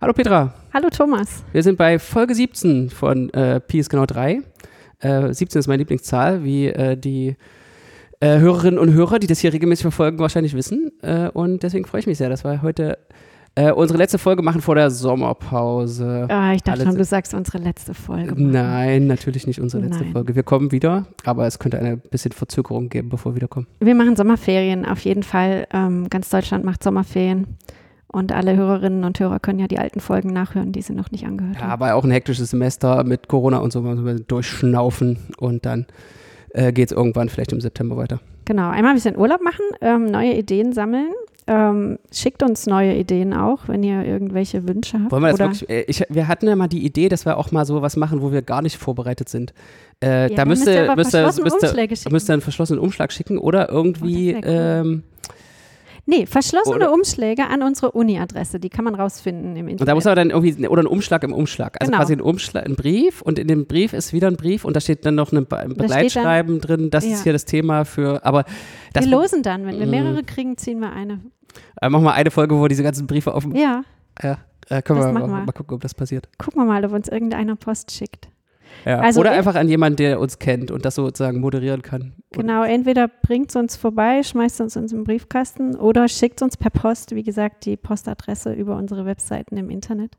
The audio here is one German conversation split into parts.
Hallo Petra. Hallo Thomas. Wir sind bei Folge 17 von äh, Pi ist genau 3. Äh, 17 ist meine Lieblingszahl, wie äh, die äh, Hörerinnen und Hörer, die das hier regelmäßig verfolgen, wahrscheinlich wissen. Äh, und deswegen freue ich mich sehr, dass wir heute äh, unsere letzte Folge machen vor der Sommerpause. Ah, ich dachte Alle schon, du sagst unsere letzte Folge. machen. Nein, natürlich nicht unsere letzte Nein. Folge. Wir kommen wieder, aber es könnte eine bisschen Verzögerung geben, bevor wir wiederkommen. Wir machen Sommerferien auf jeden Fall. Ähm, ganz Deutschland macht Sommerferien. Und alle Hörerinnen und Hörer können ja die alten Folgen nachhören, die sie noch nicht angehört Ja, haben. aber auch ein hektisches Semester mit Corona und so, durchschnaufen und dann äh, geht es irgendwann vielleicht im September weiter. Genau, einmal ein bisschen Urlaub machen, ähm, neue Ideen sammeln. Ähm, schickt uns neue Ideen auch, wenn ihr irgendwelche Wünsche habt. Wollen wir das wirklich? äh, Ich, wir hatten ja mal die Idee, dass wir auch mal so was machen, wo wir gar nicht vorbereitet sind. Äh, Ja, da müsst ihr Umschläge schicken. müsste einen verschlossenen Umschlag schicken oder irgendwie. Oh, wär ähm, nee, verschlossene Oder- Umschläge an unsere Uni-Adresse, die kann man rausfinden im Internet. und da muss aber dann irgendwie, oder ein Umschlag im Umschlag. Also Genau. quasi ein Umschlag, ein Brief und in dem Brief ist wieder ein Brief und da steht dann noch Be- ein Da steht dann- Begleitschreiben drin. Das Ja. ist hier das Thema für, aber wir losen dann, wenn wir Mm. mehrere kriegen, ziehen wir eine. äh, machen wir eine Folge, wo diese ganzen Briefe dem. Ja, Ja, äh, können Das wir mal, mal gucken, ob das passiert. gucken wir mal, ob uns irgendeiner Post schickt. Ja. Also oder einfach an jemanden, der uns kennt und das sozusagen moderieren kann. Genau, entweder bringt es uns vorbei, schmeißt uns uns im Briefkasten oder schickt uns per Post, wie gesagt, die Postadresse über unsere Webseiten im Internet.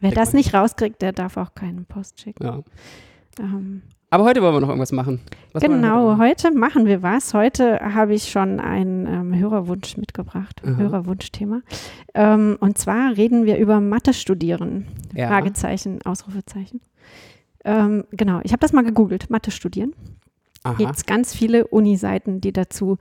Wer Check das mal. nicht rauskriegt, der darf auch keine Post schicken. Ja. Ähm, Aber heute wollen wir noch irgendwas machen. Was genau, heute heute machen wir was. Heute habe ich schon einen ähm, Hörerwunsch mitgebracht, Aha. Hörerwunschthema. Ähm, und zwar reden wir über Mathe studieren. Ja. Fragezeichen, Ausrufezeichen. Ähm, genau, ich habe das mal gegoogelt, Mathe studieren. Gibt es ganz viele Uni-Seiten, die dazu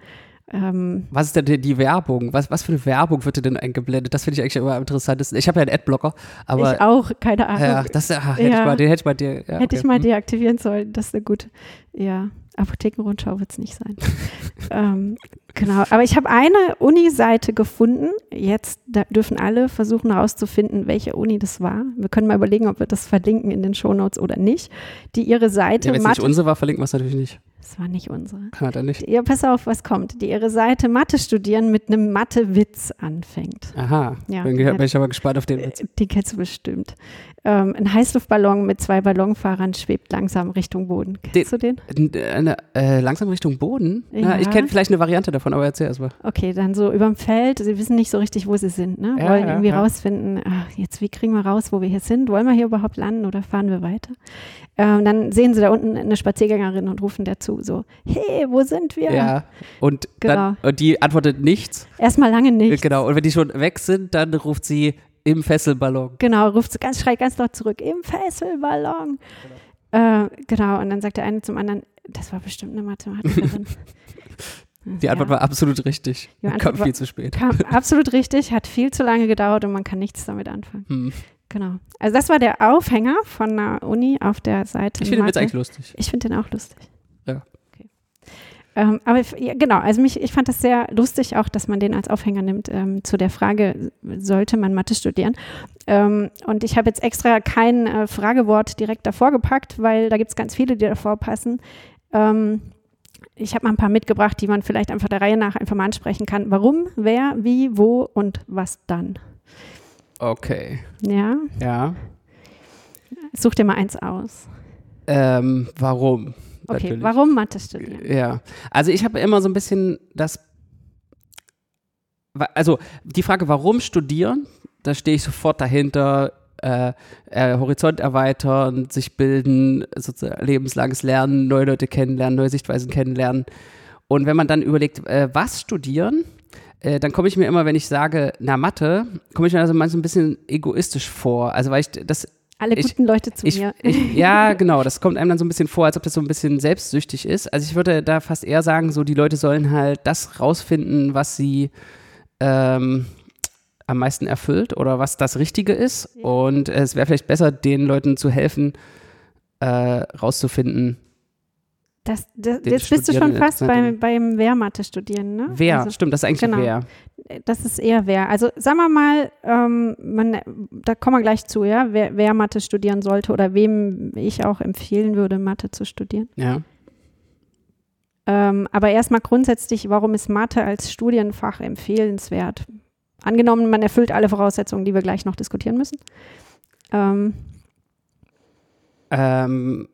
ähm, Was ist denn die, die Werbung? Was, was für eine Werbung wird dir denn eingeblendet? Das finde ich eigentlich immer am interessantesten. Ich habe ja einen Adblocker, aber ich auch, keine Ahnung. ja, das ah, hätte Ja. ich mal, den hätte ich mal dir. Ja, Hätte okay. ich mal Hm. deaktivieren sollen, das ist eine gute, ja, Apothekenrundschau wird es nicht sein. ähm, genau, aber ich habe eine Uni-Seite gefunden. Jetzt dürfen alle versuchen herauszufinden, welche Uni das war. Wir können mal überlegen, ob wir das verlinken in den Shownotes oder nicht. Die ihre Seite, Ja, wenn es nicht Mathe, unsere war, verlinken wir es natürlich nicht. das war nicht unsere. Hat er nicht. Ja, pass auf, was kommt. Die ihre Seite Mathe studieren mit einem Mathe-Witz anfängt. Aha. Ja. Bin, bin ich aber gespannt auf den Äh, Witz. Die kennst du bestimmt. Ähm, ein Heißluftballon mit zwei Ballonfahrern schwebt langsam Richtung Boden. Kennst du den? Eine, äh, langsam Richtung Boden? Ja. Ja. ich kenne vielleicht eine Variante davon, aber erzähl erst mal. Okay, dann so überm Feld. Sie wissen nicht so richtig, wo sie sind. Ne? Ja, Wollen ja, irgendwie ja. rausfinden, ach, jetzt wie kriegen wir raus, wo wir hier sind? Wollen wir hier überhaupt landen oder fahren wir weiter? Ähm, dann sehen sie da unten eine Spaziergängerin und rufen dazu so, hey, wo sind wir? Ja. Und, dann, Genau. und die antwortet nichts. Erstmal lange nicht. Genau. Und wenn die schon weg sind, dann ruft sie im Fesselballon. Genau, ruft sie ganz, schreit ganz laut zurück, im Fesselballon. Äh, genau, und dann sagt der eine zum anderen, das war bestimmt eine Mathematikerin. Die Antwort war absolut richtig. Kam viel zu spät. Kam absolut richtig, hat viel zu lange gedauert und man kann nichts damit anfangen. Hm. Genau. Also das war der Aufhänger von der Uni auf der Seite. Ich finde den Mathe. eigentlich lustig. Ich finde den auch lustig. Ja. Okay. Ähm, aber ja, genau, also mich, ich fand das sehr lustig auch, dass man den als Aufhänger nimmt ähm, zu der Frage, sollte man Mathe studieren? Ähm, und ich habe jetzt extra kein äh, Fragewort direkt davor gepackt, weil da gibt es ganz viele, die davor passen. Ähm, ich habe mal ein paar mitgebracht, die man vielleicht einfach der Reihe nach einfach mal ansprechen kann. Warum, wer, wie, wo und was dann? Okay. Ja, Ja. such dir mal eins aus. Ähm, warum? Okay, Natürlich. warum Mathe studieren? Ja, also ich habe immer so ein bisschen das, also die Frage, warum studieren, da stehe ich sofort dahinter, äh, äh, Horizont erweitern, sich bilden, sozusagen lebenslanges Lernen, neue Leute kennenlernen, neue Sichtweisen kennenlernen. Und wenn man dann überlegt, äh, was studieren, äh, dann komme ich mir immer, wenn ich sage, na Mathe, komme ich mir also manchmal ein bisschen egoistisch vor. Also weil ich das Alle Ich- guten Leute zu ich, mir. ich, ja, genau. Das kommt einem dann so ein bisschen vor, als ob das so ein bisschen selbstsüchtig ist. Also ich würde da fast eher sagen, so die Leute sollen halt das rausfinden, was sie ähm, am meisten erfüllt oder was das Richtige ist. Und es wäre vielleicht besser, den Leuten zu helfen, äh, rauszufinden, Das, das, jetzt bist du schon fast jetzt beim, beim Wehrmathe studieren, ne? wer. Also, Stimmt, das ist eigentlich genau. wer. das ist eher wer. Also sagen wir mal, ähm, man, da kommen wir gleich zu, ja, wer, wer Mathe studieren sollte oder wem ich auch empfehlen würde, Mathe zu studieren. Ja. Ähm, aber erstmal grundsätzlich, warum ist Mathe als Studienfach empfehlenswert? Angenommen, man erfüllt alle Voraussetzungen, die wir gleich noch diskutieren müssen. Ähm, Ähm,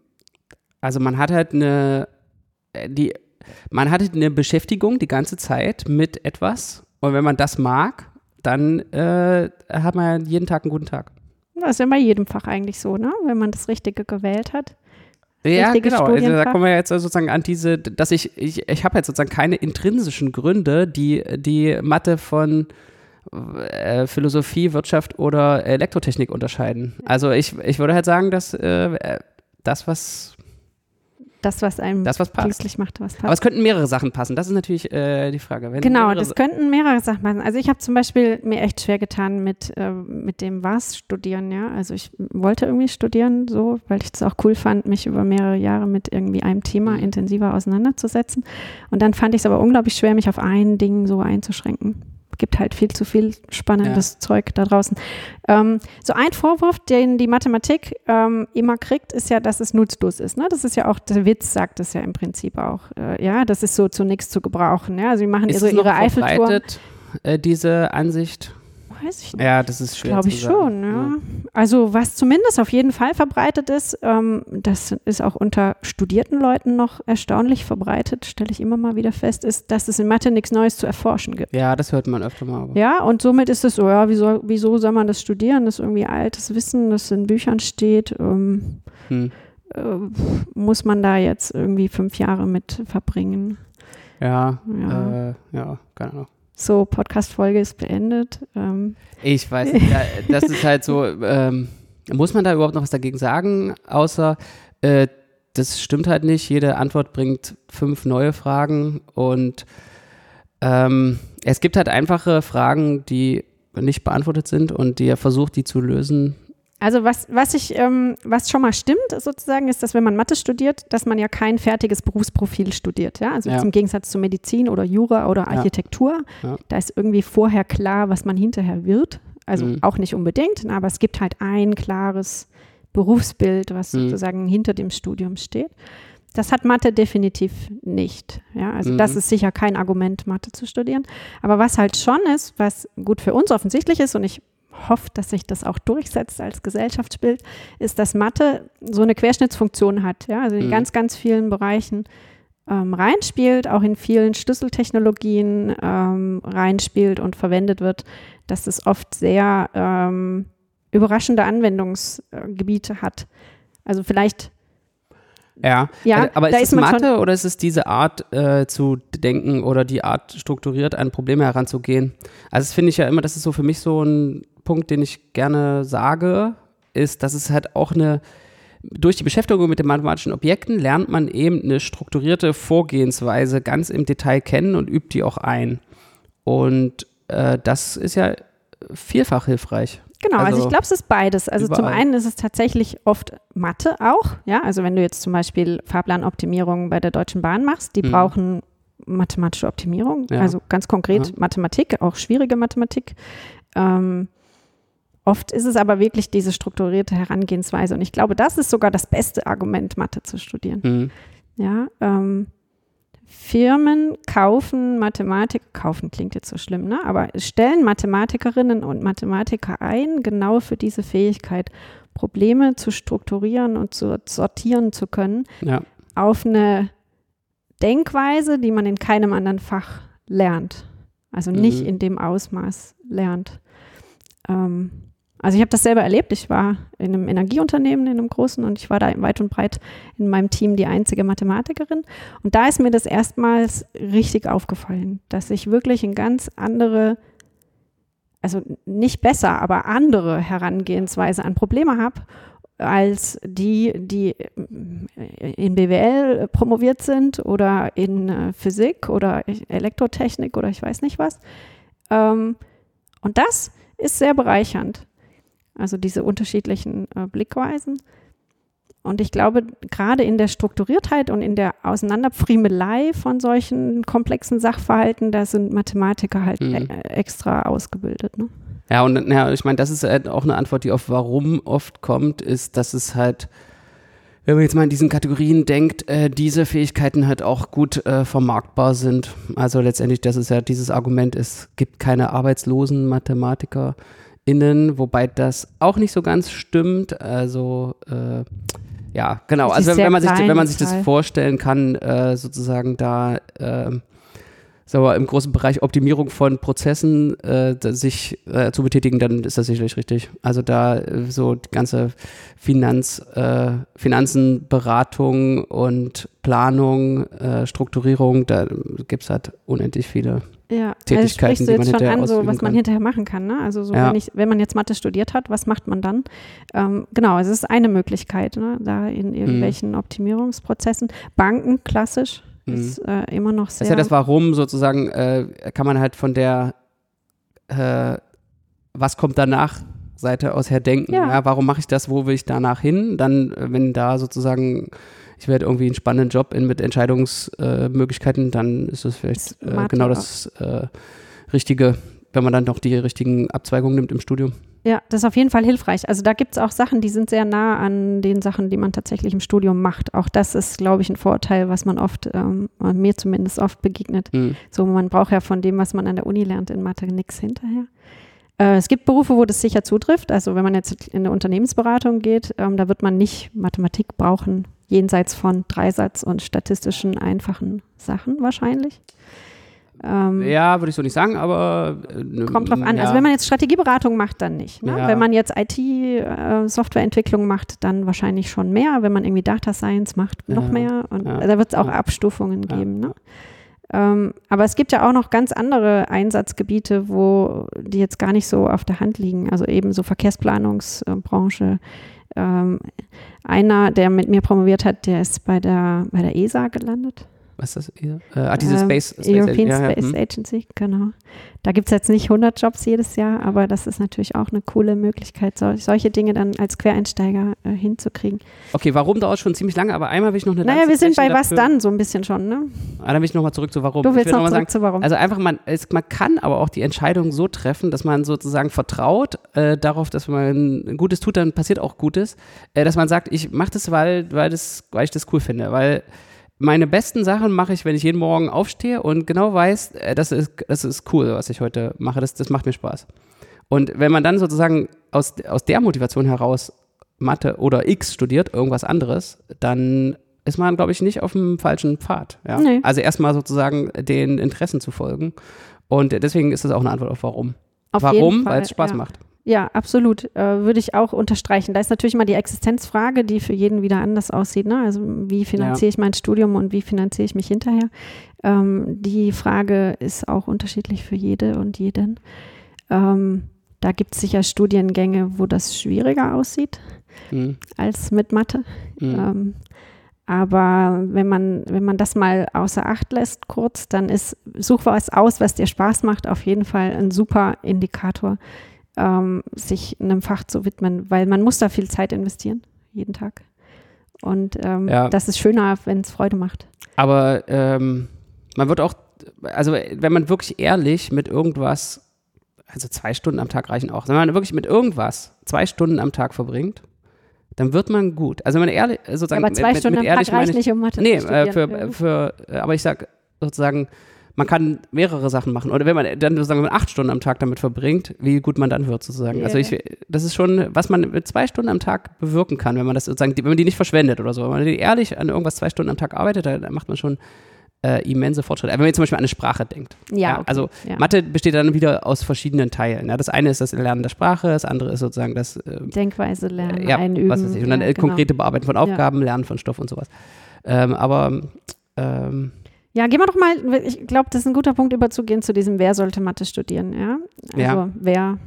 also man hat halt eine, äh, die, man hat halt eine Beschäftigung die ganze Zeit mit etwas und wenn man das mag, dann äh, hat man jeden Tag einen guten Tag. das ist ja bei jedem Fach eigentlich so, ne? wenn man das Richtige gewählt hat. Ja, genau. Also da kommen wir jetzt sozusagen an diese, dass ich, ich, ich habe jetzt sozusagen keine intrinsischen Gründe, die die Mathe von äh, Philosophie, Wirtschaft oder Elektrotechnik unterscheiden. Also ich, ich würde halt sagen, dass äh, das, was, Das, was einem das, was glücklich macht, was passt. Aber es könnten mehrere Sachen passen. Das ist natürlich äh, die Frage. Wenn Genau, das könnten mehrere Sachen sein. Also ich habe zum Beispiel mir echt schwer getan mit, äh, mit dem was studieren, ja. Also ich wollte irgendwie studieren, so, weil ich es auch cool fand, mich über mehrere Jahre mit irgendwie einem Thema Mhm. intensiver auseinanderzusetzen. Und dann fand ich es aber unglaublich schwer, mich auf ein Ding so einzuschränken. Gibt halt viel zu viel spannendes Zeug da draußen. Ähm, so ein Vorwurf, den die Mathematik ähm, immer kriegt, ist ja, dass es nutzlos ist. Ne? Das ist ja auch, der Witz sagt es ja im Prinzip auch. Äh, ja, das ist so zu nichts zu gebrauchen. Ja? Also sie machen ist so ihre Eiffeltour. äh, diese Ansicht? Weiß ich nicht. Ja, das ist schwer Glaube ich sagen. schon, ja. Also was zumindest auf jeden Fall verbreitet ist, ähm, das ist auch unter studierten Leuten noch erstaunlich verbreitet, stelle ich immer mal wieder fest, ist, dass es in Mathe nichts Neues zu erforschen gibt. Ja, das hört man öfter mal. Aber. Ja, und somit ist es so, ja, wieso, wieso soll man das studieren? Das ist irgendwie altes Wissen, das in Büchern steht. Ähm, Hm. äh, muss man da jetzt irgendwie fünf Jahre mit verbringen? Ja, Ja. Äh, ja, keine Ahnung. So, Podcast-Folge ist beendet. Ähm, Ich weiß nicht, das ist halt so, ähm, muss man da überhaupt noch was dagegen sagen, außer äh, das stimmt halt nicht, jede Antwort bringt fünf neue Fragen und ähm, es gibt halt einfache Fragen, die nicht beantwortet sind und die er versucht, die zu lösen. Also was, was ich, ähm, was schon mal stimmt, sozusagen, ist, dass wenn man Mathe studiert, dass man ja kein fertiges Berufsprofil studiert. Ja? Also Ja. im Gegensatz zu Medizin oder Jura oder Ja. Architektur, Ja. da ist irgendwie vorher klar, was man hinterher wird. Also Mhm. auch nicht unbedingt, na, aber es gibt halt ein klares Berufsbild, was Mhm. sozusagen hinter dem Studium steht. Das hat Mathe definitiv nicht. Ja, also Mhm. das ist sicher kein Argument, Mathe zu studieren. Aber was halt schon ist, was gut für uns offensichtlich ist, und ich hoffe, dass sich das auch durchsetzt als Gesellschaftsbild, ist, dass Mathe so eine Querschnittsfunktion hat. Ja, also in Mhm. ganz, ganz vielen Bereichen ähm, reinspielt, auch in vielen Schlüsseltechnologien ähm, reinspielt und verwendet wird, dass es oft sehr ähm, überraschende Anwendungsgebiete hat. Also vielleicht, Ja, ja, aber ist ist es Mathe oder ist es diese Art äh, zu denken oder die Art strukturiert an Probleme heranzugehen? Also das finde ich ja immer, das ist so für mich so ein Punkt, den ich gerne sage, ist, dass es halt auch eine, durch die Beschäftigung mit den mathematischen Objekten lernt man eben eine strukturierte Vorgehensweise ganz im Detail kennen und übt die auch ein. Und äh, das ist ja vielfach hilfreich. Genau, also, Also ich glaube, es ist beides. Also zum überall. einen ist es tatsächlich oft Mathe auch, ja, also wenn du jetzt zum Beispiel Fahrplanoptimierung bei der Deutschen Bahn machst, die Mhm. brauchen mathematische Optimierung, Ja. also ganz konkret Ja. Mathematik, auch schwierige Mathematik. Ähm, oft ist es aber wirklich diese strukturierte Herangehensweise und ich glaube, das ist sogar das beste Argument, Mathe zu studieren. Mhm. Ja, ähm, Firmen kaufen Mathematik, kaufen klingt jetzt so schlimm, ne? aber stellen Mathematikerinnen und Mathematiker ein, genau für diese Fähigkeit, Probleme zu strukturieren und zu sortieren zu können, Ja. auf eine Denkweise, die man in keinem anderen Fach lernt. Also nicht Mhm. in dem Ausmaß lernt. Ähm, also ich habe das selber erlebt. Ich war in einem Energieunternehmen, in einem großen, und ich war da weit und breit in meinem Team die einzige Mathematikerin. Und da ist mir das erstmals richtig aufgefallen, dass ich wirklich ein ganz andere, also nicht besser, aber andere Herangehensweise an Probleme habe als die, die in BWL promoviert sind oder in äh, Physik oder Elektrotechnik oder ich weiß nicht was. Ähm, und das ist sehr bereichernd. Also diese unterschiedlichen äh, Blickweisen. Und ich glaube, gerade in der Strukturiertheit und in der Auseinanderpfriemelei von solchen komplexen Sachverhalten, da sind Mathematiker halt Mhm. e extra ausgebildet. Ne? Ja, und ja, ich meine, das ist halt auch eine Antwort, die auf Warum oft kommt, ist, dass es halt wenn man jetzt mal in diesen Kategorien denkt, äh, diese Fähigkeiten halt auch gut äh, vermarktbar sind. Also letztendlich, das ist ja dieses Argument, es gibt keine arbeitslosen MathematikerInnen, wobei das auch nicht so ganz stimmt. Also äh, ja, genau. Also wenn man sich, wenn man sich das vorstellen kann, äh, sozusagen da ähm, so im großen Bereich Optimierung von Prozessen äh, sich äh, zu betätigen, dann ist das sicherlich richtig. Also da äh, so die ganze Finanz, äh, Finanzenberatung und Planung, äh, Strukturierung, da gibt es halt unendlich viele ja, Tätigkeiten, also die man schon hinterher an, so, was man hinterher machen kann. Ne? Also so, ja. wenn, ich, wenn man jetzt Mathe studiert hat, was macht man dann? Ähm, genau, es ist eine Möglichkeit, ne? da in irgendwelchen mhm. Optimierungsprozessen. Banken, klassisch, Mhm. Ist äh, immer noch sehr. Das ist ja das Warum sozusagen, äh, kann man halt von der äh, Was kommt danach Seite aus her denken. Ja. ja warum mache ich das? Wo will ich danach hin? Dann, äh, wenn da sozusagen ich werde irgendwie einen spannenden Job in, mit Entscheidungsmöglichkeiten, dann ist das vielleicht äh, genau das äh, Richtige, wenn man dann noch die richtigen Abzweigungen nimmt im Studium. Ja, das ist auf jeden Fall hilfreich. Also da gibt es auch Sachen, die sind sehr nah an den Sachen, die man tatsächlich im Studium macht. Auch das ist, glaube ich, ein Vorteil, was man oft, ähm, mir zumindest oft begegnet. Mhm. So, man braucht ja von dem, was man an der Uni lernt, in Mathe nichts hinterher. Äh, es gibt Berufe, wo das sicher zutrifft. Also wenn man jetzt in eine Unternehmensberatung geht, ähm, da wird man nicht Mathematik brauchen, jenseits von Dreisatz und statistischen einfachen Sachen wahrscheinlich. Ähm, ja, würde ich so nicht sagen, aber. Äh, kommt drauf an. Ja. Also, wenn man jetzt Strategieberatung macht, dann nicht. Ne? Ja. Wenn man jetzt IT-Softwareentwicklung äh, macht, dann wahrscheinlich schon mehr. Wenn man irgendwie Data Science macht, noch ja. mehr. Und da wird es auch Abstufungen geben. Ne? Ähm, aber es gibt ja auch noch ganz andere Einsatzgebiete, wo die jetzt gar nicht so auf der Hand liegen. Also eben so Verkehrsplanungsbranche. Ähm, einer, der mit mir promoviert hat, der ist bei der, bei der ESA gelandet was ist das hier? Äh, ah, diese ähm, Space, Space European ja, Space ja, hm. Agency, genau. Da gibt es jetzt nicht 100 Jobs jedes Jahr, aber das ist natürlich auch eine coole Möglichkeit, so, solche Dinge dann als Quereinsteiger äh, hinzukriegen. Okay, warum dauert schon ziemlich lange, aber einmal will ich noch eine Naja, wir sind bei was dann so ein bisschen schon, ne? Ah, dann will ich nochmal zurück zu warum. Du willst noch, noch zurück sagen, zu warum. Also einfach, man, es, man kann aber auch die Entscheidung so treffen, dass man sozusagen vertraut äh, darauf, dass man Gutes tut, dann passiert auch Gutes, äh, dass man sagt, ich mache das, weil, weil, das, weil ich das cool finde, weil meine besten Sachen mache ich, wenn ich jeden Morgen aufstehe und genau weiß, äh, das ist, das ist cool, was ich heute mache. Das, das macht mir Spaß. Und wenn man dann sozusagen aus, aus der Motivation heraus Mathe oder X studiert, irgendwas anderes, dann ist man, glaube ich, nicht auf dem falschen Pfad. Ja? Nee. Also erstmal sozusagen den Interessen zu folgen. Und deswegen ist das auch eine Antwort auf warum. Auf warum? Weil es Spaß ja. macht. Ja, absolut. Äh, würde ich auch unterstreichen. Da ist natürlich immer die Existenzfrage, die für jeden wieder anders aussieht. Ne? Also wie finanziere ja. ich mein Studium und wie finanziere ich mich hinterher? Ähm, die Frage ist auch unterschiedlich für jede und jeden. Ähm, da gibt es sicher Studiengänge, wo das schwieriger aussieht mhm. als mit Mathe. Mhm. Ähm, aber wenn man, wenn man das mal außer Acht lässt, kurz, dann ist such was aus, was dir Spaß macht, auf jeden Fall ein super Indikator ähm, sich einem Fach zu widmen, weil man muss da viel Zeit investieren, jeden Tag. Und ähm, ja. das ist schöner, wenn es Freude macht. Aber ähm, man wird auch, also wenn man wirklich ehrlich mit irgendwas, also zwei Stunden am Tag reichen auch, wenn man wirklich mit irgendwas zwei Stunden am Tag verbringt, dann wird man gut. Also wenn man ehrlich, sozusagen. aber zwei mit, Stunden mit am Tag reicht nicht, um Mathe nee, zu studieren. Äh, für, für, aber ich sag sozusagen, man kann mehrere Sachen machen. Oder wenn man dann sozusagen acht Stunden am Tag damit verbringt, wie gut man dann wird, sozusagen. Yeah. Also ich, das ist schon, was man mit zwei Stunden am Tag bewirken kann, wenn man das sozusagen, wenn man die nicht verschwendet oder so. Wenn man ehrlich an irgendwas zwei Stunden am Tag arbeitet, dann macht man schon äh, immense Fortschritte. Wenn man zum Beispiel an eine Sprache denkt. Ja. ja okay. Also ja. Mathe besteht dann wieder aus verschiedenen Teilen. Ja. Das eine ist das Lernen der Sprache, das andere ist sozusagen das äh, Denkweise lernen, äh, ja, einüben. Was weiß ich. Und dann ja, genau. konkrete Bearbeiten von Aufgaben, Lernen von Stoff und sowas. Ähm, aber ähm, ja, gehen wir doch mal, ich glaube, das ist ein guter Punkt, überzugehen zu diesem, wer sollte Mathe studieren, ja? Also ja. wer,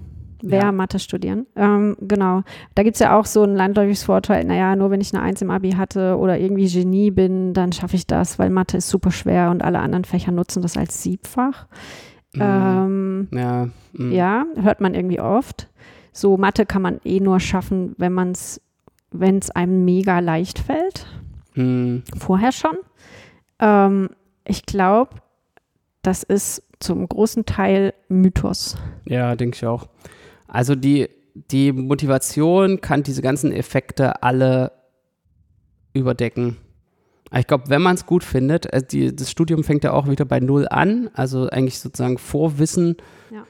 wer ja. Mathe studieren. Ähm, genau. Da gibt es ja auch so ein landläufiges Vorteil, naja, nur wenn ich eine Eins im Abi hatte oder irgendwie Genie bin, dann schaffe ich das, weil Mathe ist super schwer und alle anderen Fächer nutzen das als Siebfach. Mhm. Ähm, ja. Mhm. ja, hört man irgendwie oft. So Mathe kann man eh nur schaffen, wenn man es, wenn es einem mega leicht fällt. Mhm. Vorher schon. Ähm, ich glaube, das ist zum großen Teil Mythos. Ja, denke ich auch. Also die, die Motivation kann diese ganzen Effekte alle überdecken. Ich glaube, wenn man es gut findet, äh, die, das Studium fängt ja auch wieder bei Null an, also eigentlich sozusagen Vorwissen Ja.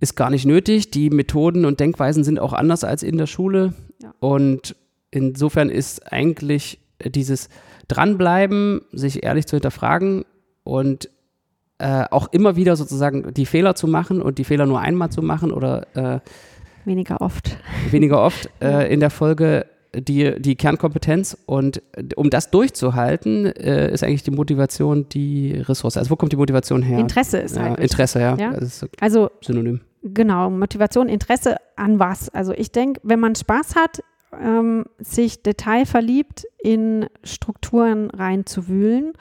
ist gar nicht nötig. Die Methoden und Denkweisen sind auch anders als in der Schule. Ja. Und insofern ist eigentlich dieses Dranbleiben, sich ehrlich zu hinterfragen und äh, auch immer wieder sozusagen die Fehler zu machen und die Fehler nur einmal zu machen oder äh, Weniger oft. weniger oft äh, in der Folge die, die Kernkompetenz. Und um das durchzuhalten, äh, ist eigentlich die Motivation die Ressource. Also wo kommt die Motivation her? Interesse ist ja, halt. wichtig. Interesse, ja. Ja. Das ist so Also synonym. Genau, Motivation, Interesse an was? Also ich denke, wenn man Spaß hat, ähm, sich detailverliebt in Strukturen reinzuwühlen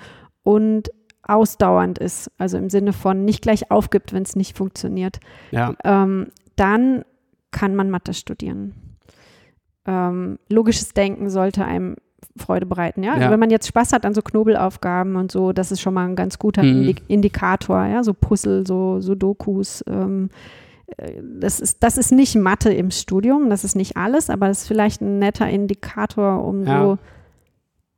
und ausdauernd ist, also im Sinne von nicht gleich aufgibt, wenn es nicht funktioniert, Ja. ähm, dann kann man Mathe studieren. Ähm, logisches Denken sollte einem Freude bereiten, ja. Also Ja. wenn man jetzt Spaß hat an so Knobelaufgaben und so, das ist schon mal ein ganz guter Mhm. Indi Indikator, ja, so Puzzle, so Sudokus. Ähm, äh, das ist, das ist nicht Mathe im Studium, das ist nicht alles, aber das ist vielleicht ein netter Indikator, um Ja. so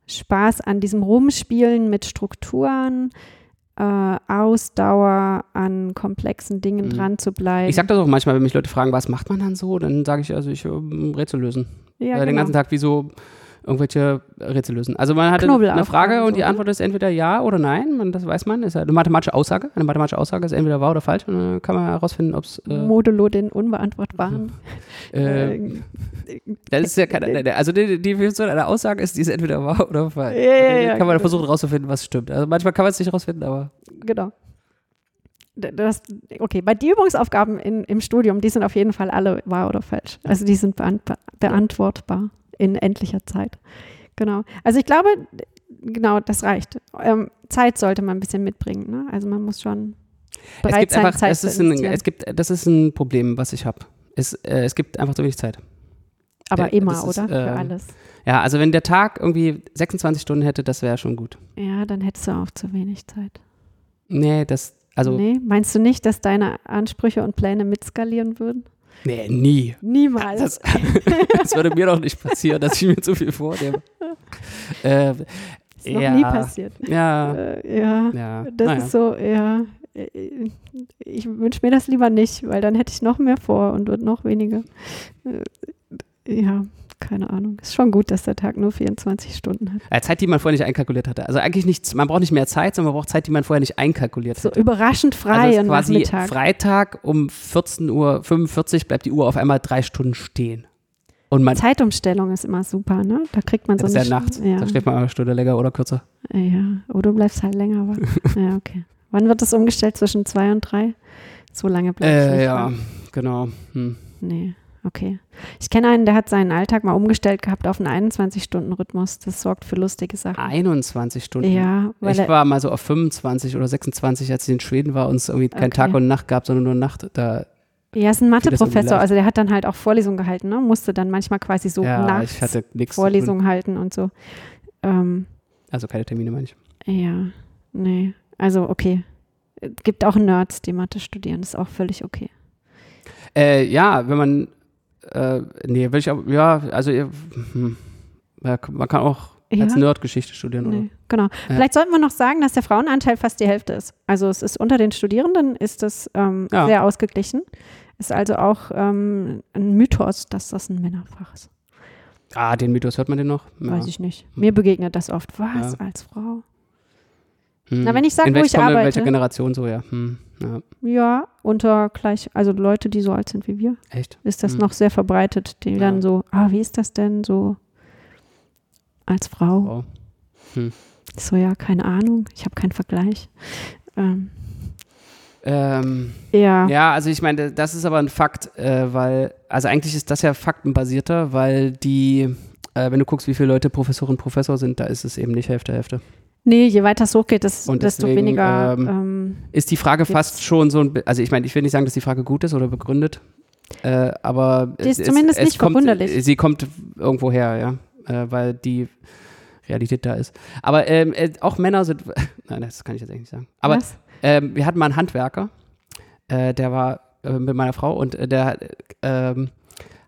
Spaß an diesem Rumspielen mit Strukturen, äh, Ausdauer an komplexen Dingen Mhm. dran zu bleiben. Ich sage das auch manchmal, wenn mich Leute fragen, was macht man dann so, dann sage ich, also ich ähm, Rätsel lösen. ja, Den genau. ganzen Tag wie so irgendwelche Rätsel lösen. Also man Knobelaufgaben eine Frage und die so, ne? Antwort ist entweder ja oder nein. Man, das weiß man. Ist ja eine mathematische Aussage. Eine mathematische Aussage ist entweder wahr oder falsch. Und dann kann man herausfinden, ob es äh, Modulo den Unbeantwortbaren. äh, Äh, Das ist ja keine, also die, die Definition einer Aussage ist, die ist entweder wahr oder falsch. Ja, ja, ja, kann man genau. versuchen rauszufinden, was stimmt. Also manchmal kann man es nicht rausfinden, aber genau. Das, okay, bei die Übungsaufgaben in, im Studium, die sind auf jeden Fall alle wahr oder falsch. Also die sind beant beantwortbar in endlicher Zeit. Genau. Also ich glaube, genau, das reicht. Ähm, Zeit sollte man ein bisschen mitbringen. Ne? Also man muss schon es bereit gibt sein, einfach, Zeit es ist ein, es gibt, das ist ein Problem, was ich habe. Es, äh, es gibt einfach zu wenig Zeit. Aber äh, immer, das ist, oder? Für ähm, alles. Ja, also wenn der Tag irgendwie 26 Stunden hätte, das wäre schon gut. Ja, dann hättest du auch zu wenig Zeit. Nee, das, also, nee, meinst du nicht, dass deine Ansprüche und Pläne mitskalieren würden? Nie. Niemals. Das, das würde mir doch nicht passieren, dass ich mir zu viel vornehme. Äh, ist noch ja, nie passiert. Ja, Äh, ja, ja. das naja. ist so, ja. Ich wünsche mir das lieber nicht, weil dann hätte ich noch mehr vor und wird noch weniger. Äh, Ja, keine Ahnung. Ist schon gut, dass der Tag nur 24 Stunden hat. Äh, Zeit, die man vorher nicht einkalkuliert hatte. Also eigentlich nichts, man braucht nicht mehr Zeit, sondern man braucht Zeit, die man vorher nicht einkalkuliert So hatte. überraschend also frei am quasi Nachmittag. Freitag um 14.45 Uhr bleibt die Uhr auf einmal drei Stunden stehen. Und man, Zeitumstellung ist immer super, ne? Da kriegt man so ist ja eine nachts, Ja, da schläft man eine Stunde länger oder kürzer. ja. Oder du bleibst halt länger wach. ja, okay. Wann wird das umgestellt? Zwischen zwei und drei? So lange bleibe ich Äh, nicht ja, genau. Hm. Nee, okay. Ich kenne einen, der hat seinen Alltag mal umgestellt gehabt auf einen 21-Stunden-Rhythmus. Das sorgt für lustige Sachen. 21 Stunden. Ja, weil ich war mal so auf 25 oder 26, als ich in Schweden war und es irgendwie kein Okay. Tag und Nacht gab, sondern nur Nacht. Da, ja, ist ein Mathe-Professor, also der hat dann halt auch Vorlesungen gehalten, ne? Musste dann manchmal quasi so ja, nachts. Vorlesungen halten und so. Ähm, Also keine Termine, meine ich. ja, nee. Also, okay. Es Gibt auch Nerds, die Mathe studieren, das ist auch völlig okay. Äh, ja, wenn man, äh, nee, will ich auch, ja, also, hm, ja, man kann auch Ja, als Nerd Geschichte studieren, oder? nee, genau. Vielleicht sollten wir noch sagen, dass der Frauenanteil fast die Hälfte ist. Also es ist unter den Studierenden ist es ähm, Ja. sehr ausgeglichen. Ist also auch ähm, ein Mythos, dass das ein Männerfach ist. Ah, den Mythos hört man den noch? Ja. Weiß ich nicht. Mir begegnet das oft. Was, Ja. als Frau? Hm. Na, wenn ich sag, in wo ich kommt in arbeite. welcher Generation so, ja. Hm. ja. Ja, unter gleich, also Leute, die so alt sind wie wir, Echt? ist das Hm. noch sehr verbreitet, die Ja. dann so, ah, wie ist das denn so als Frau? Wow. So, ja, keine Ahnung, ich habe keinen Vergleich. Ähm, Ähm, ja, ja, also ich meine, das ist aber ein Fakt, äh, weil, also eigentlich ist das ja faktenbasierter, weil die, äh, wenn du guckst, wie viele Leute Professorinnen und Professor sind, da ist es eben nicht Hälfte, Hälfte. Nee, je weiter es hochgeht, desto deswegen, weniger. ähm, Ähm, Ist die Frage fast schon so ein, also ich meine, ich will nicht sagen, dass die Frage gut ist oder begründet, äh, aber Die ist es, zumindest es nicht kommt, verwunderlich. Sie kommt irgendwo her, ja, äh, weil die Realität da ist. Aber ähm, äh, auch Männer sind, nein, das kann ich jetzt eigentlich nicht sagen. Aber was? ähm, wir hatten mal einen Handwerker, äh, der war äh, mit meiner Frau und äh, der ähm,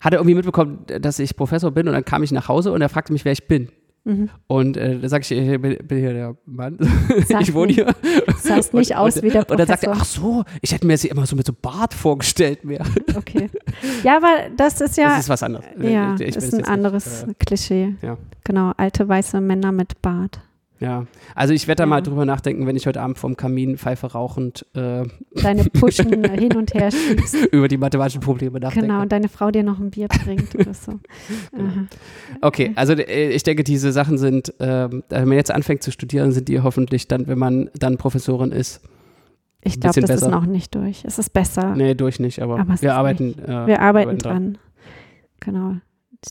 hatte irgendwie mitbekommen, dass ich Professor bin und dann kam ich nach Hause und er fragte mich, wer ich bin. Mhm. Und äh, da sage ich, ich bin, hier der Mann, Sag ich wohne nicht- hier. Sahst nicht Und- aus und, wie der Und dann sagt er, Professor. ach so, ich hätte mir sie immer so mit so Bart vorgestellt mehr. Okay. Ja, aber das ist ja, Das ist was anderes. ja, Ich- ich ist ein anderes Nicht, Klischee. ja. Genau, alte weiße Männer mit Bart. Äh, ja, also ich werde da Ja. mal drüber nachdenken, wenn ich heute Abend vorm Kamin Pfeife rauchend äh, Deine Pushen hin und her schiebst. über die mathematischen Probleme nachdenke. Genau, und deine Frau dir noch ein Bier bringt oder so. Genau. Okay, also äh, ich denke, diese Sachen sind, ähm, wenn man jetzt anfängt zu studieren, sind die hoffentlich dann, wenn man dann Professorin ist. Ich glaube, das besser. ist noch nicht durch. Es ist besser. Nee, durch nicht, aber, Aber wir arbeiten. Äh, Wir arbeiten dran. dran. Genau.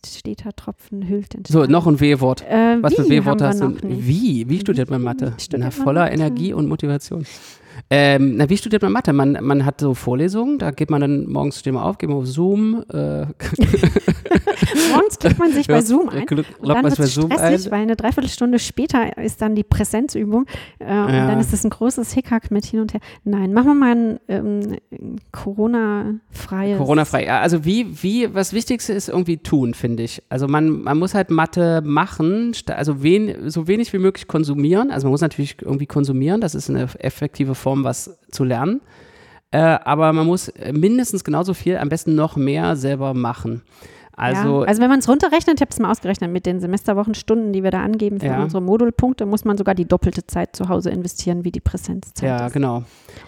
Steter Tropfen hüllt den So, Stein. noch ein W-Wort. Äh, Was für haben hast du? Wie? Wie studiert man Mathe? Studiert Na, voller Mathe? Energie und Motivation. Ähm, na, wie studiert man Mathe? Man, man hat so Vorlesungen, da geht man dann morgens steht man auf, geht man auf Zoom, äh, Morgens klickt man sich bei Zoom ein. Glück, Und dann wird es Zoom ein. stressig, weil eine Dreiviertelstunde später ist dann die Präsenzübung äh, und Ja. dann ist es ein großes Hickhack mit hin und her. Nein, machen wir mal ein ähm, Corona-freies. Corona-frei. Ja, also wie, wie, was Wichtigste ist irgendwie tun, finde ich. Also man, man muss halt Mathe machen, also wen, so wenig wie möglich konsumieren. Also man muss natürlich irgendwie konsumieren, das ist eine effektive Form, was zu lernen. Äh, aber man muss mindestens genauso viel, am besten noch mehr selber machen. Also, ja, also wenn man es runterrechnet, ich habe es mal ausgerechnet, mit den Semesterwochenstunden, die wir da angeben für Ja. unsere Modulpunkte, muss man sogar die doppelte Zeit zu Hause investieren, wie die Präsenzzeit ja, ist. genau.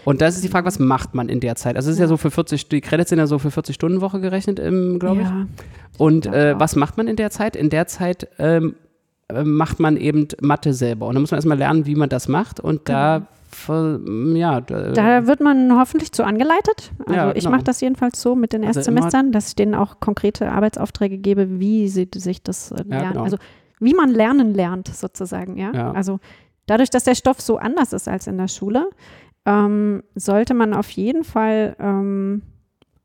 Und das ist die Frage, was macht man in der Zeit? Also es ist ja, Ja. so für 40, die Credits sind ja so für 40 Stunden Woche gerechnet, glaube ich. Und äh, was macht man in der Zeit? In der Zeit ähm, äh, macht man eben Mathe selber. Und da muss man erstmal lernen, wie man das macht. Und da, ver- ja, da. Da wird man hoffentlich zu angeleitet. Also Ja, ich genau. mache das jedenfalls so mit den Also Erstsemestern, dass ich denen auch konkrete Arbeitsaufträge gebe, wie sie sich das äh, lernen. genau. Also wie man lernen lernt, sozusagen, ja? Ja. Also dadurch, dass der Stoff so anders ist als in der Schule, ähm, sollte man auf jeden Fall, ähm,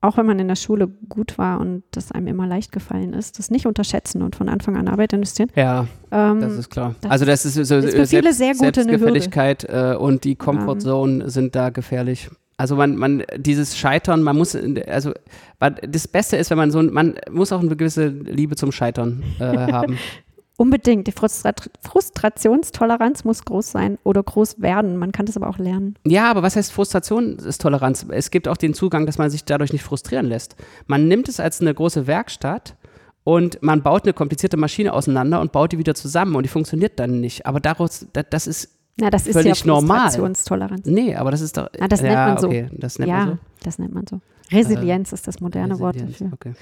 auch wenn man in der Schule gut war und das einem immer leicht gefallen ist, das nicht unterschätzen und von Anfang an Arbeit investieren. ja, Ähm, das ist klar. das also das ist so ist für viele sehr gut eine Selbstgefälligkeit äh, und die Comfort Zone sind da gefährlich. Also man, man, dieses Scheitern, man muss, also das Beste ist, wenn man so, ein- man muss auch eine gewisse Liebe zum Scheitern äh, haben. Unbedingt. Die Frustrat Frustrationstoleranz muss groß sein oder groß werden. Man kann das aber auch lernen. Ja, aber was heißt Frustration ist Toleranz? Es gibt auch den Zugang, dass man sich dadurch nicht frustrieren lässt. Man nimmt es als eine große Werkstatt und man baut eine komplizierte Maschine auseinander und baut die wieder zusammen und die funktioniert dann nicht. Aber daraus, da- das ist, Na, das ist Völlig ja normal. Frustrationstoleranz. nee, aber das ist doch, Ah, das ja, nennt man so. okay, das nennt ja, man so. das nennt man so. Resilienz ist das moderne Wort Resilienz, dafür. Okay.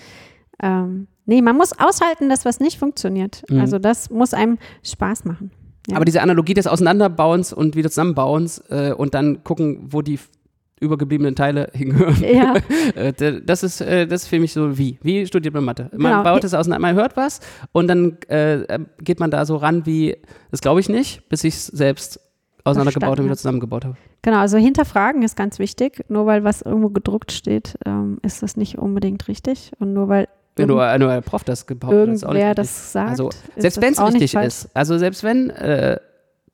Ähm, nee, man muss aushalten, dass was nicht funktioniert. Mhm. Also das muss einem Spaß machen. Ja. Aber diese Analogie des Auseinanderbauens und wieder Zusammenbauens äh, und dann gucken, wo die übergebliebenen Teile hingehören. Ja, Äh, das ist, äh, das ist für mich so wie. Wie studiert man Mathe? Man Genau. baut es auseinander, man hört was und dann äh, äh, geht man da so ran wie, das glaube ich nicht, bis ich es selbst auseinandergebaut und wieder zusammengebaut habe. genau. Also hinterfragen ist ganz wichtig. Nur weil was irgendwo gedruckt steht, ähm, ist das nicht unbedingt richtig. Und nur weil Wenn nur, nur der Prof das behauptet, das ist auch nicht richtig. das sagt, Also, Selbst das wenn es richtig ist, also selbst wenn äh,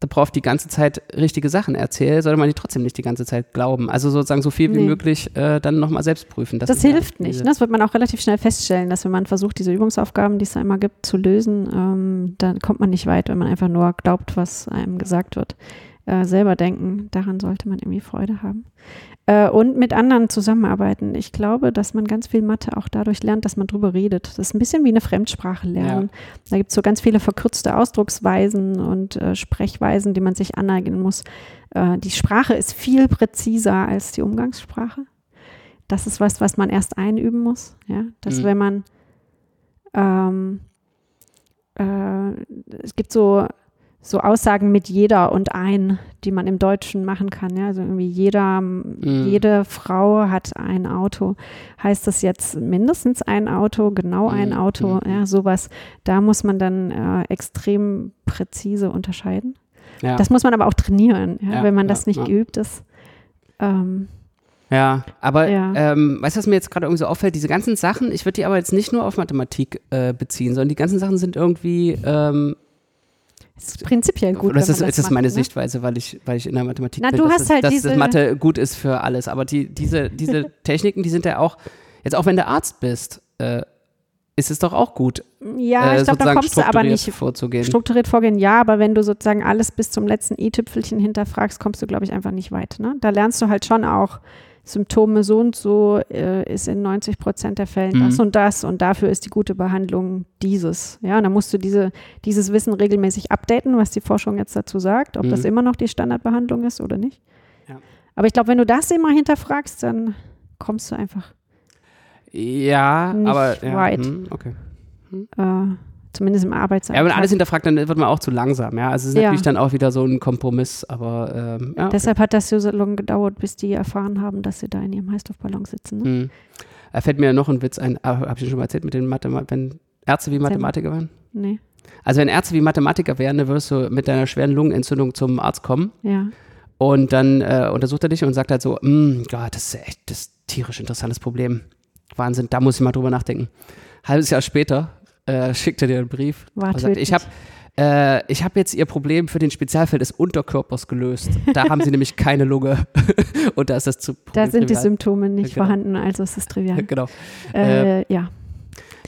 der Prof die ganze Zeit richtige Sachen erzählt, sollte man die trotzdem nicht die ganze Zeit glauben. Also sozusagen so viel wie Nee. möglich äh, dann nochmal selbst prüfen. Das, ja hilft nicht. Ne? Das wird man auch relativ schnell feststellen, dass wenn man versucht, diese Übungsaufgaben, die es da immer gibt, zu lösen, ähm, dann kommt man nicht weit, wenn man einfach nur glaubt, was einem gesagt wird. Äh, selber denken, daran sollte man irgendwie Freude haben. Äh, und mit anderen zusammenarbeiten. Ich glaube, dass man ganz viel Mathe auch dadurch lernt, dass man drüber redet. Das ist ein bisschen wie eine Fremdsprache lernen. Da gibt es so ganz viele verkürzte Ausdrucksweisen und äh, Sprechweisen, die man sich aneignen muss. Äh, die Sprache ist viel präziser als die Umgangssprache. Das ist was, was man erst einüben muss. Ja? Dass Mhm. wenn man ähm, äh, es gibt so, so Aussagen mit jeder und ein, die man im Deutschen machen kann. Ja? Also irgendwie jeder, jede Frau hat ein Auto. Heißt das jetzt mindestens ein Auto, genau ein Mhm. Auto, Mhm. ja, sowas. Da muss man dann äh, extrem präzise unterscheiden. ja. Das muss man aber auch trainieren, ja, Ja, wenn man das nicht geübt ist. Ähm, Ja, aber Ja. Ähm, weißt du, was mir jetzt gerade irgendwie so auffällt? Diese ganzen Sachen, ich würde die aber jetzt nicht nur auf Mathematik äh, beziehen, sondern die ganzen Sachen sind irgendwie, ähm, ist prinzipiell gut. oder das ist, das ist meine ne? Sichtweise, weil ich, weil ich in der Mathematik Na, bin, du dass, hast das, halt dass diese- das Mathe gut ist für alles. Aber die, diese, diese Techniken, die sind ja auch, jetzt auch wenn du Arzt bist, äh, ist es doch auch gut, Ja, äh, ich glaube, da kommst du aber nicht vorzugehen. strukturiert vorgehen, ja, aber wenn du sozusagen alles bis zum letzten i-Tüpfelchen hinterfragst, kommst du, glaube ich, einfach nicht weit. Ne? Da lernst du halt schon auch Symptome so und so äh, ist in 90 Prozent der Fällen das Mhm. und das und dafür ist die gute Behandlung dieses. Ja, und dann musst du diese, dieses Wissen regelmäßig updaten, was die Forschung jetzt dazu sagt, ob Mhm. das immer noch die Standardbehandlung ist oder nicht. Ja. Aber ich glaube, wenn du das immer hinterfragst, dann kommst du einfach Ja, Nicht aber ja, hm, okay. äh, zumindest im Arbeitsalltag. Ja, wenn alles hinterfragt, dann wird man auch zu langsam. Ja, also es ist Ja. natürlich dann auch wieder so ein Kompromiss, aber ähm, ja. okay. Deshalb hat das so lange gedauert, bis die erfahren haben, dass sie da in ihrem Heißluftballon sitzen. Ne? Hm. Da fällt mir noch ein Witz ein, ah, habe ich schon schon mal erzählt, mit den Mathema wenn Ärzte wie Mathematiker wären. Nee. Also wenn Ärzte wie Mathematiker wären, dann würdest du mit deiner schweren Lungenentzündung zum Arzt kommen Ja. und dann äh, untersucht er dich und sagt halt so, "Mm, ja, das ist echt das ist tierisch interessantes Problem. Wahnsinn, da muss ich mal drüber nachdenken. Halbes Jahr später äh, schickt er dir einen Brief War und sagt, ich habe äh, ich habe jetzt Ihr Problem für den Spezialfall des Unterkörpers gelöst. Da haben Sie nämlich keine Lunge. und da ist das zu Da sind die trivial. Symptome nicht Genau. vorhanden, also ist es trivial. Genau. Äh, ja,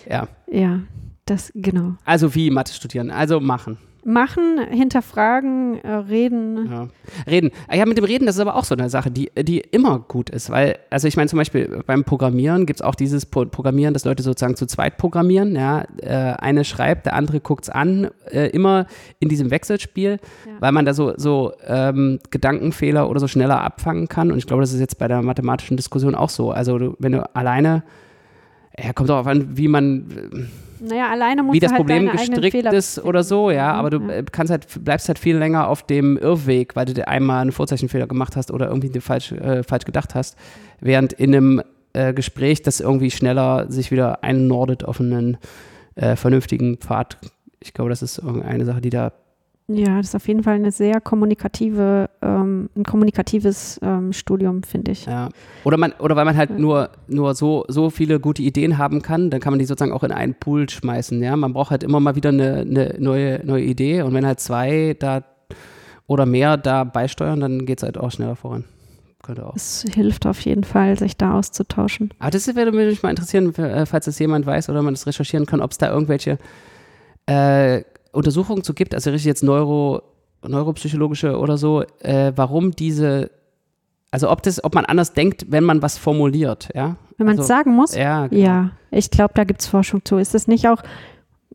Ja. ja, das, genau. Also wie Mathe studieren? Also machen. Machen, hinterfragen, äh, reden. Ja. Reden. Ah Ja, mit dem Reden, das ist aber auch so eine Sache, die, die immer gut ist, weil, also ich meine zum Beispiel beim Programmieren gibt es auch dieses Pro Programmieren, dass Leute sozusagen zu zweit programmieren, ja, äh, eine schreibt, der andere guckt es an, äh, immer in diesem Wechselspiel, Ja. weil man da so, so ähm, Gedankenfehler oder so schneller abfangen kann und ich glaube, das ist jetzt bei der mathematischen Diskussion auch so, also du, wenn du alleine, ja, kommt auch an, wie man, Naja, alleine musst wie das halt Problem gestrickt ist oder so, ja, aber du ja. äh, kannst halt, bleibst halt viel länger auf dem Irrweg, weil du dir einmal einen Vorzeichenfehler gemacht hast oder irgendwie falsch, äh, falsch gedacht hast, während in einem äh, Gespräch das irgendwie schneller sich wieder einnordet auf einen äh, vernünftigen Pfad. Ich glaube, das ist irgendeine Sache, die da Ja, das ist auf jeden Fall eine sehr kommunikative, ähm, ein kommunikatives ähm, Studium, finde ich. Ja. Oder man, oder weil man halt nur, nur so, so viele gute Ideen haben kann, dann kann man die sozusagen auch in einen Pool schmeißen. Ja, man braucht halt immer mal wieder eine, eine neue, neue Idee und wenn halt zwei da oder mehr da beisteuern, dann geht es halt auch schneller voran. Könnte auch. Es hilft auf jeden Fall, sich da auszutauschen. Aber das würde mich mal interessieren, äh, falls das jemand weiß oder man das recherchieren kann, ob es da irgendwelche äh, Untersuchungen zu gibt, also richtig jetzt Neuro, neuropsychologische oder so, äh, warum diese, also ob das, ob man anders denkt, wenn man was formuliert, ja? Wenn man es Also, sagen muss, Ja, genau. ja, ich glaube, da gibt es Forschung zu. Ist das nicht auch,